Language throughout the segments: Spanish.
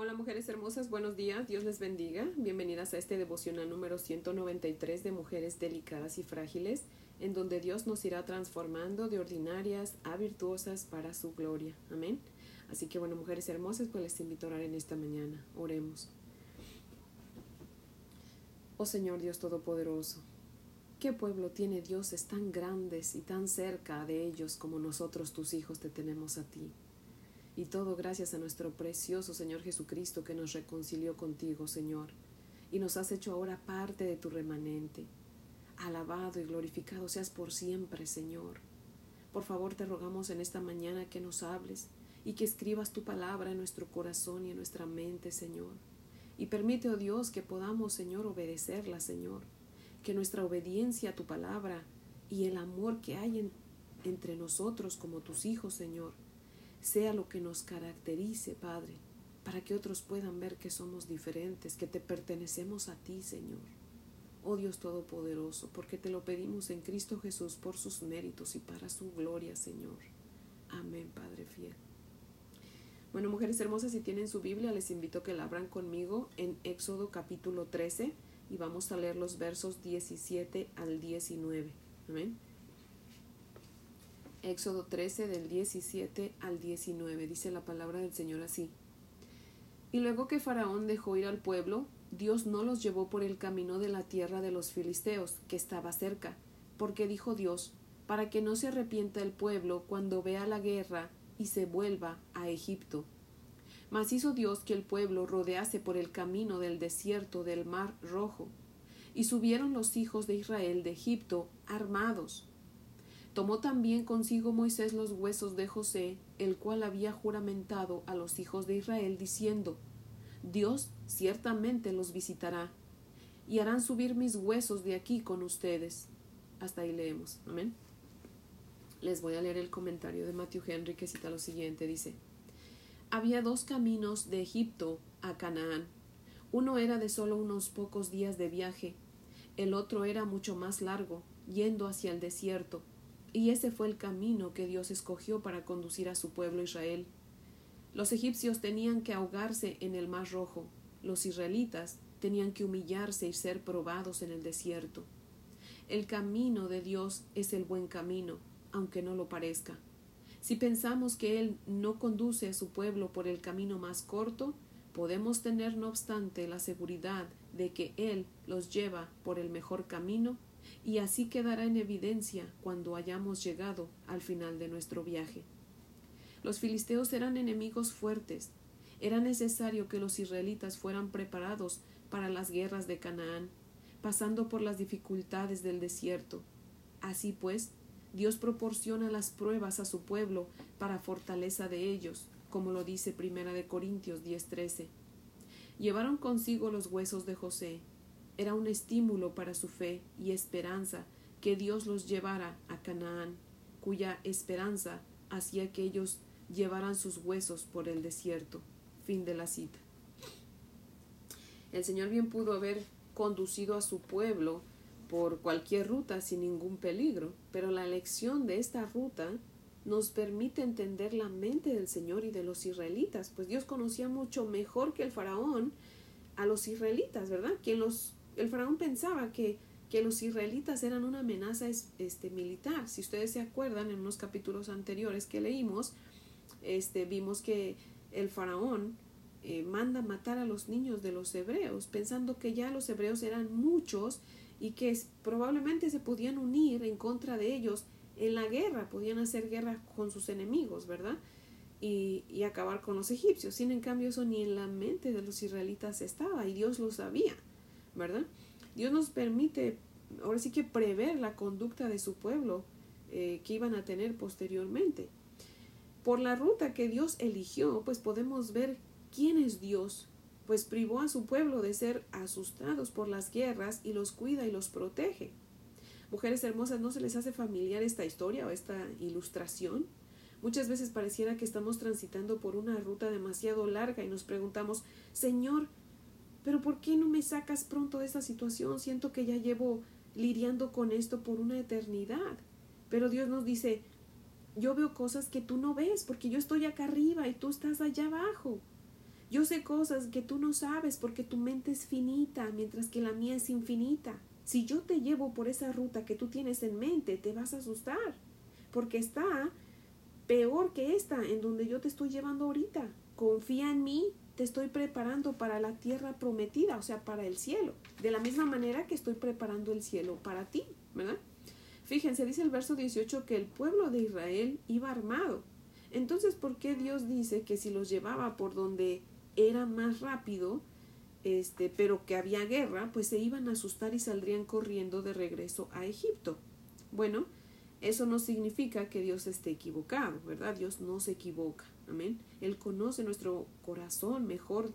Hola mujeres hermosas, buenos días, Dios les bendiga. Bienvenidas a este devocional número 193 de Mujeres Delicadas y Frágiles, en donde Dios nos irá transformando de ordinarias a virtuosas para su gloria. Amén. Así que bueno, mujeres hermosas, pues les invito a orar en esta mañana. Oremos. Oh Señor Dios Todopoderoso, ¿qué pueblo tiene dioses tan grandes y tan cerca de ellos como nosotros tus hijos te tenemos a ti? Y todo gracias a nuestro precioso Señor Jesucristo que nos reconcilió contigo, Señor, y nos has hecho ahora parte de tu remanente. Alabado y glorificado seas por siempre, Señor. Por favor te rogamos en esta mañana que nos hables y que escribas tu palabra en nuestro corazón y en nuestra mente, Señor. Y permite, oh Dios, que podamos, Señor, obedecerla, Señor. Que nuestra obediencia a tu palabra y el amor que hay entre nosotros como tus hijos, Señor, sea lo que nos caracterice, Padre, para que otros puedan ver que somos diferentes, que te pertenecemos a ti, Señor. Oh Dios Todopoderoso, porque te lo pedimos en Cristo Jesús por sus méritos y para su gloria, Señor. Amén, Padre fiel. Bueno, mujeres hermosas, si tienen su Biblia, les invito a que la abran conmigo en Éxodo capítulo 13 y vamos a leer los versos 17 al 19. Amén. Éxodo 13 del 17 al 19 dice la palabra del Señor así. Y luego que Faraón dejó ir al pueblo, Dios no los llevó por el camino de la tierra de los filisteos, que estaba cerca, porque dijo Dios, para que no se arrepienta el pueblo cuando vea la guerra y se vuelva a Egipto. Mas hizo Dios que el pueblo rodease por el camino del desierto del mar rojo, y subieron los hijos de Israel de Egipto armados, Tomó también consigo Moisés los huesos de José, el cual había juramentado a los hijos de Israel, diciendo, Dios ciertamente los visitará, y harán subir mis huesos de aquí con ustedes. Hasta ahí leemos. Amén. Les voy a leer el comentario de Matthew Henry que cita lo siguiente. Dice, Había dos caminos de Egipto a Canaán. Uno era de solo unos pocos días de viaje, el otro era mucho más largo, yendo hacia el desierto y ese fue el camino que Dios escogió para conducir a su pueblo Israel. Los egipcios tenían que ahogarse en el mar rojo, los israelitas tenían que humillarse y ser probados en el desierto. El camino de Dios es el buen camino, aunque no lo parezca. Si pensamos que Él no conduce a su pueblo por el camino más corto, podemos tener no obstante la seguridad de que Él los lleva por el mejor camino y así quedará en evidencia cuando hayamos llegado al final de nuestro viaje. Los filisteos eran enemigos fuertes. Era necesario que los israelitas fueran preparados para las guerras de Canaán, pasando por las dificultades del desierto. Así pues, Dios proporciona las pruebas a su pueblo para fortaleza de ellos, como lo dice Primera de Corintios 10:13. Llevaron consigo los huesos de José, era un estímulo para su fe y esperanza que Dios los llevara a Canaán, cuya esperanza hacía que ellos llevaran sus huesos por el desierto. Fin de la cita. El Señor bien pudo haber conducido a su pueblo por cualquier ruta sin ningún peligro, pero la elección de esta ruta nos permite entender la mente del Señor y de los israelitas, pues Dios conocía mucho mejor que el faraón a los israelitas, ¿verdad? Quien los el faraón pensaba que, que los israelitas eran una amenaza este, militar. Si ustedes se acuerdan, en unos capítulos anteriores que leímos, este, vimos que el faraón eh, manda matar a los niños de los hebreos, pensando que ya los hebreos eran muchos y que probablemente se podían unir en contra de ellos en la guerra, podían hacer guerra con sus enemigos, ¿verdad? Y, y, acabar con los egipcios. Sin en cambio, eso ni en la mente de los israelitas estaba y Dios lo sabía. ¿verdad? Dios nos permite, ahora sí que prever la conducta de su pueblo eh, que iban a tener posteriormente. Por la ruta que Dios eligió, pues podemos ver quién es Dios, pues privó a su pueblo de ser asustados por las guerras y los cuida y los protege. Mujeres hermosas, ¿no se les hace familiar esta historia o esta ilustración? Muchas veces pareciera que estamos transitando por una ruta demasiado larga y nos preguntamos, Señor, pero ¿por qué no me sacas pronto de esta situación? Siento que ya llevo lidiando con esto por una eternidad. Pero Dios nos dice, yo veo cosas que tú no ves porque yo estoy acá arriba y tú estás allá abajo. Yo sé cosas que tú no sabes porque tu mente es finita, mientras que la mía es infinita. Si yo te llevo por esa ruta que tú tienes en mente, te vas a asustar, porque está peor que esta en donde yo te estoy llevando ahorita. Confía en mí, te estoy preparando para la tierra prometida, o sea, para el cielo. De la misma manera que estoy preparando el cielo para ti, ¿verdad? Fíjense, dice el verso 18 que el pueblo de Israel iba armado. Entonces, ¿por qué Dios dice que si los llevaba por donde era más rápido, este, pero que había guerra, pues se iban a asustar y saldrían corriendo de regreso a Egipto. Bueno, eso no significa que Dios esté equivocado, ¿verdad? Dios no se equivoca, amén. Él conoce nuestro corazón mejor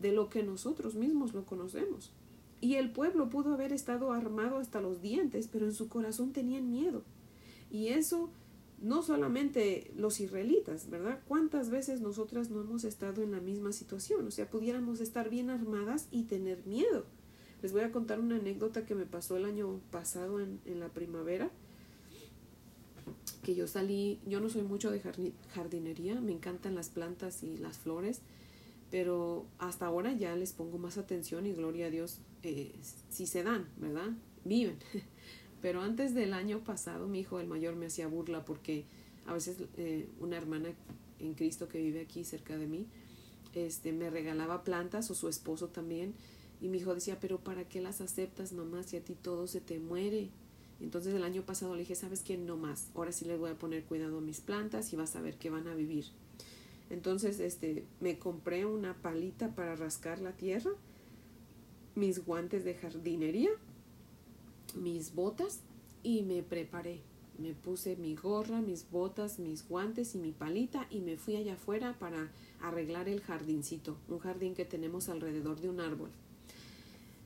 de lo que nosotros mismos lo conocemos. Y el pueblo pudo haber estado armado hasta los dientes, pero en su corazón tenían miedo. Y eso no solamente los israelitas, ¿verdad? ¿Cuántas veces nosotras no hemos estado en la misma situación? O sea, pudiéramos estar bien armadas y tener miedo. Les voy a contar una anécdota que me pasó el año pasado en, en la primavera, que yo salí, yo no soy mucho de jardinería, me encantan las plantas y las flores, pero hasta ahora ya les pongo más atención y gloria a Dios eh, si se dan, ¿verdad? Viven. Pero antes del año pasado, mi hijo el mayor me hacía burla porque a veces eh, una hermana en Cristo que vive aquí cerca de mí, este, me regalaba plantas o su esposo también. Y mi hijo decía, pero ¿para qué las aceptas, mamá, si a ti todo se te muere? Entonces el año pasado le dije, ¿sabes qué? No más. Ahora sí les voy a poner cuidado a mis plantas y vas a ver que van a vivir. Entonces, este, me compré una palita para rascar la tierra, mis guantes de jardinería mis botas y me preparé. Me puse mi gorra, mis botas, mis guantes y mi palita y me fui allá afuera para arreglar el jardincito, un jardín que tenemos alrededor de un árbol.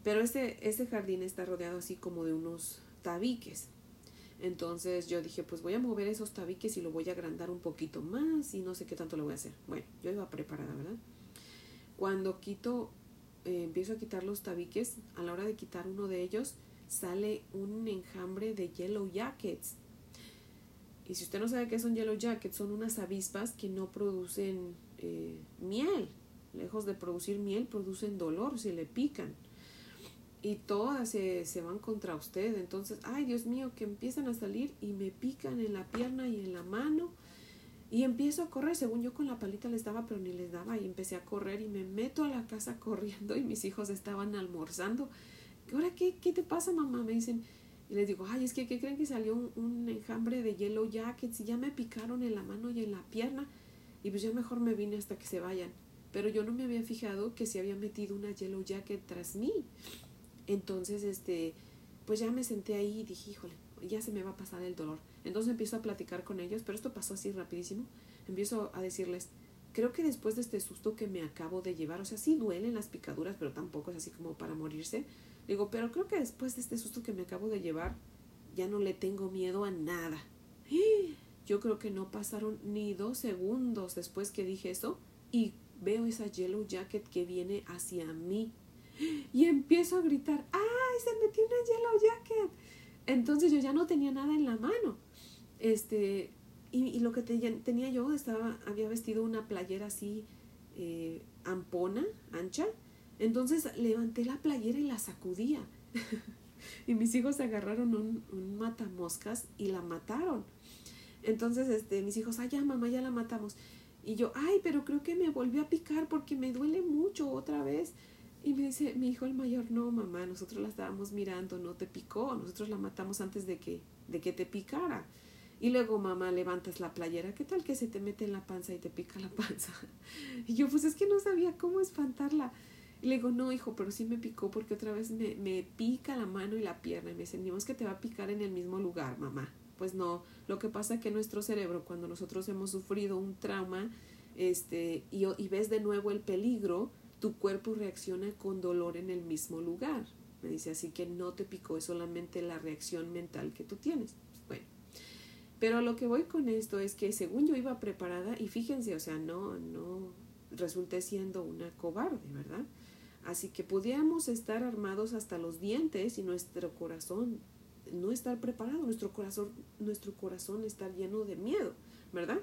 Pero este, este jardín está rodeado así como de unos tabiques. Entonces yo dije, pues voy a mover esos tabiques y lo voy a agrandar un poquito más y no sé qué tanto lo voy a hacer. Bueno, yo iba preparada, ¿verdad? Cuando quito, eh, empiezo a quitar los tabiques, a la hora de quitar uno de ellos, sale un enjambre de yellow jackets. Y si usted no sabe qué son yellow jackets, son unas avispas que no producen eh, miel. Lejos de producir miel, producen dolor si le pican. Y todas se, se van contra usted. Entonces, ay Dios mío, que empiezan a salir y me pican en la pierna y en la mano. Y empiezo a correr, según yo con la palita les daba, pero ni les daba. Y empecé a correr y me meto a la casa corriendo y mis hijos estaban almorzando ¿ahora qué, qué te pasa, mamá? Me dicen, y les digo, ay, es que, ¿qué creen que salió un, enjambre de yellow jackets y ya me picaron en la mano y en la pierna? Y pues yo mejor me vine hasta que se vayan. Pero yo no me había fijado que se había metido una yellow jacket tras mí. Entonces, este, pues ya me senté ahí y dije, híjole, ya se me va a pasar el dolor. Entonces empiezo a platicar con ellos, pero esto pasó así rapidísimo. Empiezo a decirles, creo que después de este susto que me acabo de llevar, o sea, sí duelen las picaduras, pero tampoco es así como para morirse. Digo, pero creo que después de este susto que me acabo de llevar, ya no le tengo miedo a nada. Yo creo que no pasaron ni dos segundos después que dije eso y veo esa yellow jacket que viene hacia mí. Y empiezo a gritar, ¡ay, se metió una yellow jacket! Entonces yo ya no tenía nada en la mano. Este, y, lo que tenía yo, estaba, había vestido una playera así, eh, ampona, ancha, entonces levanté la playera y la sacudía. y mis hijos agarraron un, un, matamoscas y la mataron. Entonces, este, mis hijos, ay, ya, mamá, ya la matamos. Y yo, ay, pero creo que me volvió a picar porque me duele mucho otra vez. Y me dice mi hijo el mayor, no, mamá, nosotros la estábamos mirando, no te picó, nosotros la matamos antes de que, de que te picara. Y luego, mamá, levantas la playera, ¿qué tal que se te mete en la panza y te pica la panza? Y yo, pues es que no sabía cómo espantarla. Y le digo, no, hijo, pero sí me picó porque otra vez me, me pica la mano y la pierna. Y me dice, que te va a picar en el mismo lugar, mamá. Pues no, lo que pasa es que nuestro cerebro, cuando nosotros hemos sufrido un trauma este, y, y ves de nuevo el peligro, tu cuerpo reacciona con dolor en el mismo lugar. Me dice, así que no te picó, es solamente la reacción mental que tú tienes. Bueno, pero lo que voy con esto es que según yo iba preparada, y fíjense, o sea, no, no resulté siendo una cobarde, ¿verdad? Así que pudiéramos estar armados hasta los dientes y nuestro corazón no estar preparado, nuestro corazón, nuestro corazón estar lleno de miedo. ¿Verdad?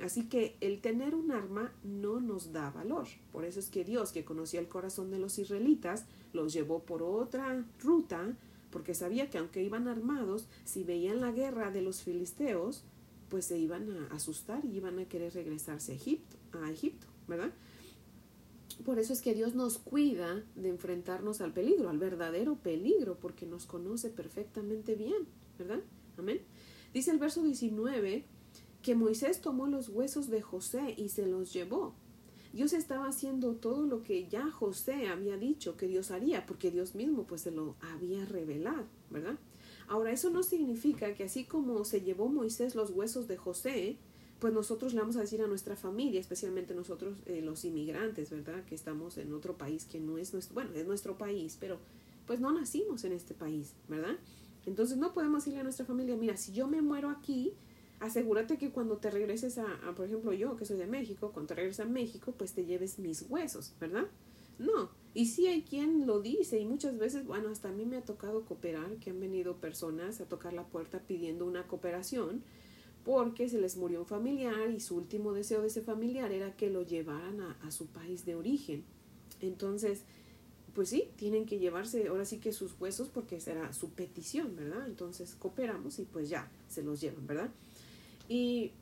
Así que el tener un arma no nos da valor. Por eso es que Dios, que conocía el corazón de los israelitas, los llevó por otra ruta, porque sabía que aunque iban armados, si veían la guerra de los filisteos, pues se iban a asustar y iban a querer regresarse a Egipto, a Egipto, ¿verdad? Por eso es que Dios nos cuida de enfrentarnos al peligro, al verdadero peligro, porque nos conoce perfectamente bien, ¿verdad? Amén. Dice el verso 19 que Moisés tomó los huesos de José y se los llevó. Dios estaba haciendo todo lo que ya José había dicho que Dios haría, porque Dios mismo pues se lo había revelado, ¿verdad? Ahora, eso no significa que así como se llevó Moisés los huesos de José, pues nosotros le vamos a decir a nuestra familia, especialmente nosotros eh, los inmigrantes, ¿verdad? Que estamos en otro país que no es nuestro, bueno, es nuestro país, pero pues no nacimos en este país, ¿verdad? Entonces no podemos decirle a nuestra familia, mira, si yo me muero aquí, asegúrate que cuando te regreses a, por ejemplo, yo que soy de México, cuando te regreses a México, pues te lleves mis huesos, ¿verdad? No, y sí hay quien lo dice y muchas veces, bueno, hasta a mí me ha tocado cooperar, que han venido personas a tocar la puerta pidiendo una cooperación porque se les murió un familiar y su último deseo de ese familiar era que lo llevaran a, a su país de origen. Entonces, pues sí, tienen que llevarse ahora sí que sus huesos porque será su petición, ¿verdad? Entonces cooperamos y pues ya, se los llevan, ¿verdad? Y,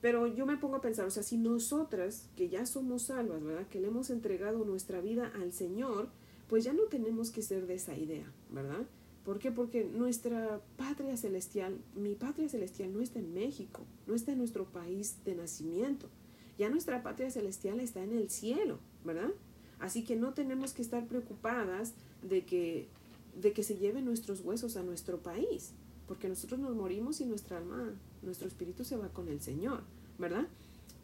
pero yo me pongo a pensar, o sea, si nosotras, que ya somos salvas, ¿verdad? Que le hemos entregado nuestra vida al Señor, pues ya no tenemos que ser de esa idea, ¿verdad? ¿Por qué? Porque nuestra patria celestial, mi patria celestial no está en México, no está en nuestro país de nacimiento. Ya nuestra patria celestial está en el cielo, ¿verdad? Así que no tenemos que estar preocupadas de que, de que se lleven nuestros huesos a nuestro país porque nosotros nos morimos y nuestra alma, nuestro espíritu se va con el Señor, ¿verdad?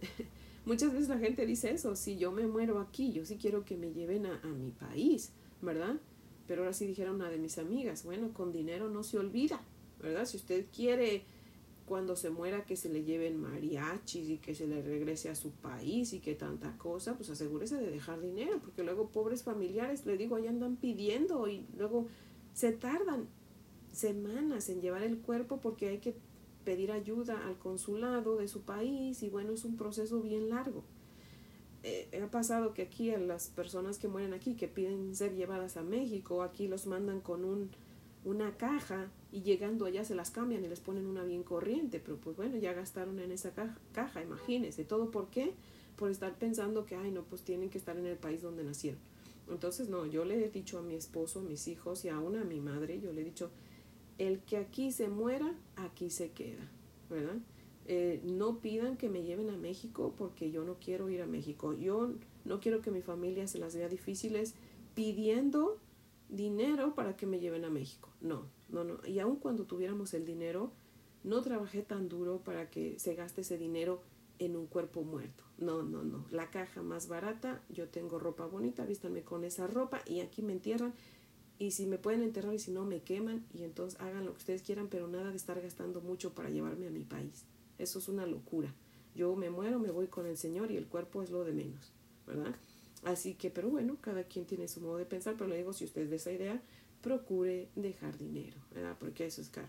Muchas veces la gente dice eso, si yo me muero aquí, yo sí quiero que me lleven a, a mi país, ¿verdad? Pero ahora sí dijeron una de mis amigas, bueno, con dinero no se olvida, ¿verdad? Si usted quiere cuando se muera que se le lleven mariachis y que se le regrese a su país y que tanta cosa, pues asegúrese de dejar dinero, porque luego pobres familiares, le digo, ahí andan pidiendo y luego se tardan semanas en llevar el cuerpo porque hay que pedir ayuda al consulado de su país y bueno, es un proceso bien largo. Eh, ha pasado que aquí a las personas que mueren aquí, que piden ser llevadas a México, aquí los mandan con un, una caja y llegando allá se las cambian y les ponen una bien corriente, pero pues bueno, ya gastaron en esa caja, caja imagínense. ¿Todo por qué? Por estar pensando que, ay, no, pues tienen que estar en el país donde nacieron. Entonces, no, yo le he dicho a mi esposo, a mis hijos y aún a mi madre, yo le he dicho, el que aquí se muera, aquí se queda, ¿verdad? Eh, no pidan que me lleven a México porque yo no quiero ir a México. Yo no quiero que mi familia se las vea difíciles pidiendo dinero para que me lleven a México. No, no, no. Y aun cuando tuviéramos el dinero, no trabajé tan duro para que se gaste ese dinero en un cuerpo muerto. No, no, no. La caja más barata, yo tengo ropa bonita, vístanme con esa ropa y aquí me entierran y si me pueden enterrar y si no me queman y entonces hagan lo que ustedes quieran, pero nada de estar gastando mucho para llevarme a mi país. Eso es una locura. Yo me muero, me voy con el Señor y el cuerpo es lo de menos, ¿verdad? Así que, pero bueno, cada quien tiene su modo de pensar, pero le digo, si usted de esa idea, procure dejar dinero, ¿verdad? Porque eso es caro.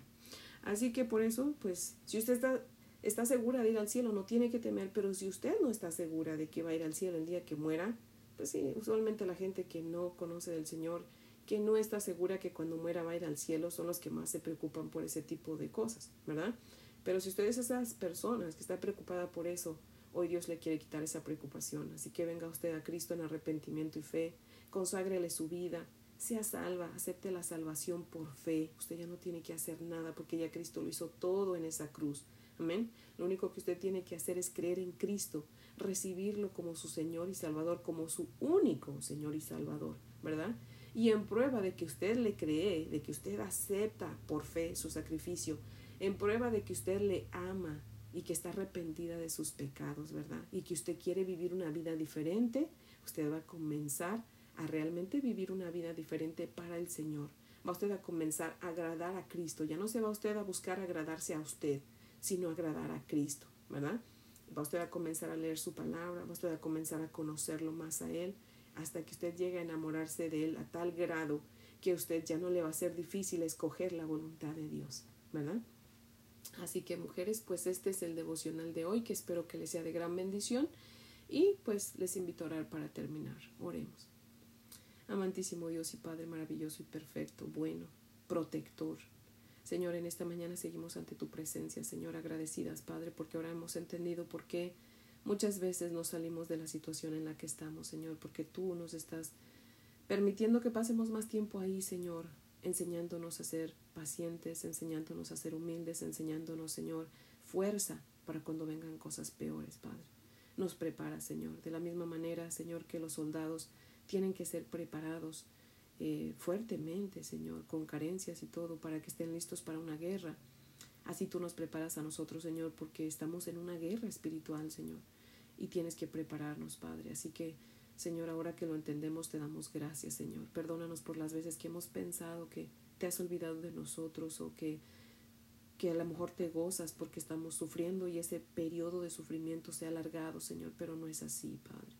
Así que por eso, pues, si usted está, está segura de ir al cielo, no tiene que temer, pero si usted no está segura de que va a ir al cielo el día que muera, pues sí, usualmente la gente que no conoce del Señor que no está segura que cuando muera va a ir al cielo son los que más se preocupan por ese tipo de cosas, ¿verdad? Pero si usted es esas personas que está preocupada por eso, hoy Dios le quiere quitar esa preocupación. Así que venga usted a Cristo en arrepentimiento y fe, conságrele su vida, sea salva, acepte la salvación por fe. Usted ya no tiene que hacer nada porque ya Cristo lo hizo todo en esa cruz. Amén. Lo único que usted tiene que hacer es creer en Cristo, recibirlo como su Señor y Salvador, como su único Señor y Salvador, ¿verdad? Y en prueba de que usted le cree, de que usted acepta por fe su sacrificio, en prueba de que usted le ama y que está arrepentida de sus pecados, ¿verdad? Y que usted quiere vivir una vida diferente, usted va a comenzar a realmente vivir una vida diferente para el Señor. Va usted a comenzar a agradar a Cristo. Ya no se va usted a buscar agradarse a usted, sino agradar a Cristo, ¿verdad? Va usted a comenzar a leer su palabra, va usted a comenzar a conocerlo más a Él hasta que usted llegue a enamorarse de Él a tal grado que usted ya no le va a ser difícil escoger la voluntad de Dios, ¿verdad? Así que mujeres, pues este es el devocional de hoy que espero que les sea de gran bendición y pues les invito a orar para terminar. Oremos. Amantísimo Dios y Padre maravilloso y perfecto, bueno, protector. Señor, en esta mañana seguimos ante tu presencia, Señor, agradecidas, Padre, porque ahora hemos entendido por qué muchas veces nos salimos de la situación en la que estamos, Señor, porque tú nos estás permitiendo que pasemos más tiempo ahí, Señor, enseñándonos a ser pacientes, enseñándonos a ser humildes, enseñándonos, Señor, fuerza para cuando vengan cosas peores, Padre. Nos prepara, Señor, de la misma manera, Señor, que los soldados tienen que ser preparados eh, fuertemente, Señor, con carencias y todo, para que estén listos para una guerra. Así tú nos preparas a nosotros, Señor, porque estamos en una guerra espiritual, Señor, y tienes que prepararnos, Padre. Así que Señor, ahora que lo entendemos, te damos gracias, Señor. Perdónanos por las veces que hemos pensado que te has olvidado de nosotros o que, que a lo mejor te gozas porque estamos sufriendo y ese periodo de sufrimiento se ha alargado, Señor, pero no es así, Padre.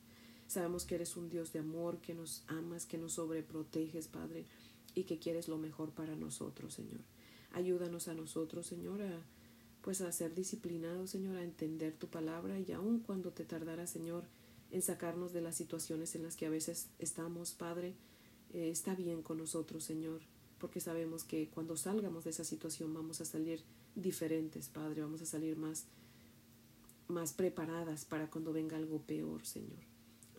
Sabemos que eres un Dios de amor, que nos amas, que nos sobreproteges, Padre, y que quieres lo mejor para nosotros, Señor. Ayúdanos a nosotros, Señor, a pues a ser disciplinados, Señor, a entender tu palabra y aun cuando te tardara, Señor, en sacarnos de las situaciones en las que a veces estamos, Padre. Eh, está bien con nosotros, Señor, porque sabemos que cuando salgamos de esa situación vamos a salir diferentes, Padre, vamos a salir más, más preparadas para cuando venga algo peor, Señor.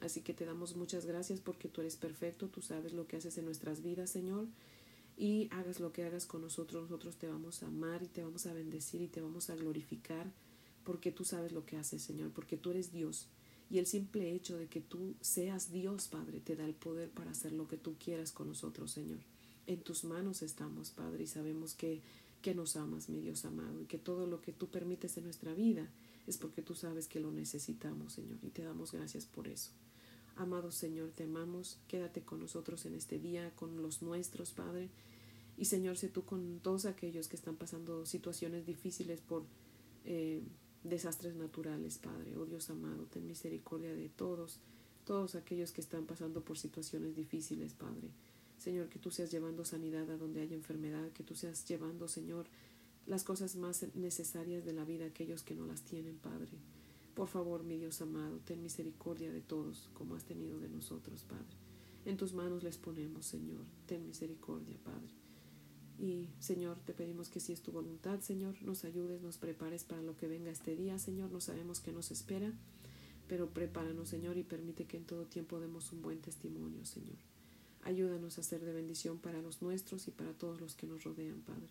Así que te damos muchas gracias porque tú eres perfecto, tú sabes lo que haces en nuestras vidas, Señor. Y hagas lo que hagas con nosotros, nosotros te vamos a amar y te vamos a bendecir y te vamos a glorificar porque tú sabes lo que haces, Señor, porque tú eres Dios y el simple hecho de que tú seas Dios, Padre, te da el poder para hacer lo que tú quieras con nosotros, Señor. En tus manos estamos, Padre, y sabemos que, que nos amas, mi Dios amado, y que todo lo que tú permites en nuestra vida es porque tú sabes que lo necesitamos, Señor, y te damos gracias por eso. Amado Señor, te amamos, quédate con nosotros en este día, con los nuestros, Padre. Y Señor, sé tú con todos aquellos que están pasando situaciones difíciles por eh, desastres naturales, Padre. Oh Dios amado, ten misericordia de todos, todos aquellos que están pasando por situaciones difíciles, Padre. Señor, que tú seas llevando sanidad a donde haya enfermedad, que tú seas llevando, Señor, las cosas más necesarias de la vida a aquellos que no las tienen, Padre. Por favor, mi Dios amado, ten misericordia de todos, como has tenido de nosotros, Padre. En tus manos les ponemos, Señor. Ten misericordia, Padre. Y Señor, te pedimos que si es tu voluntad, Señor, nos ayudes, nos prepares para lo que venga este día, Señor. No sabemos qué nos espera, pero prepáranos, Señor, y permite que en todo tiempo demos un buen testimonio, Señor. Ayúdanos a ser de bendición para los nuestros y para todos los que nos rodean, Padre.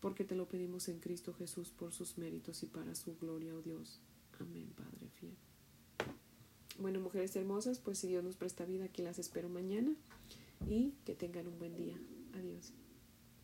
Porque te lo pedimos en Cristo Jesús por sus méritos y para su gloria, oh Dios. Amén, Padre fiel. Bueno, mujeres hermosas, pues si Dios nos presta vida, aquí las espero mañana y que tengan un buen día. Adiós.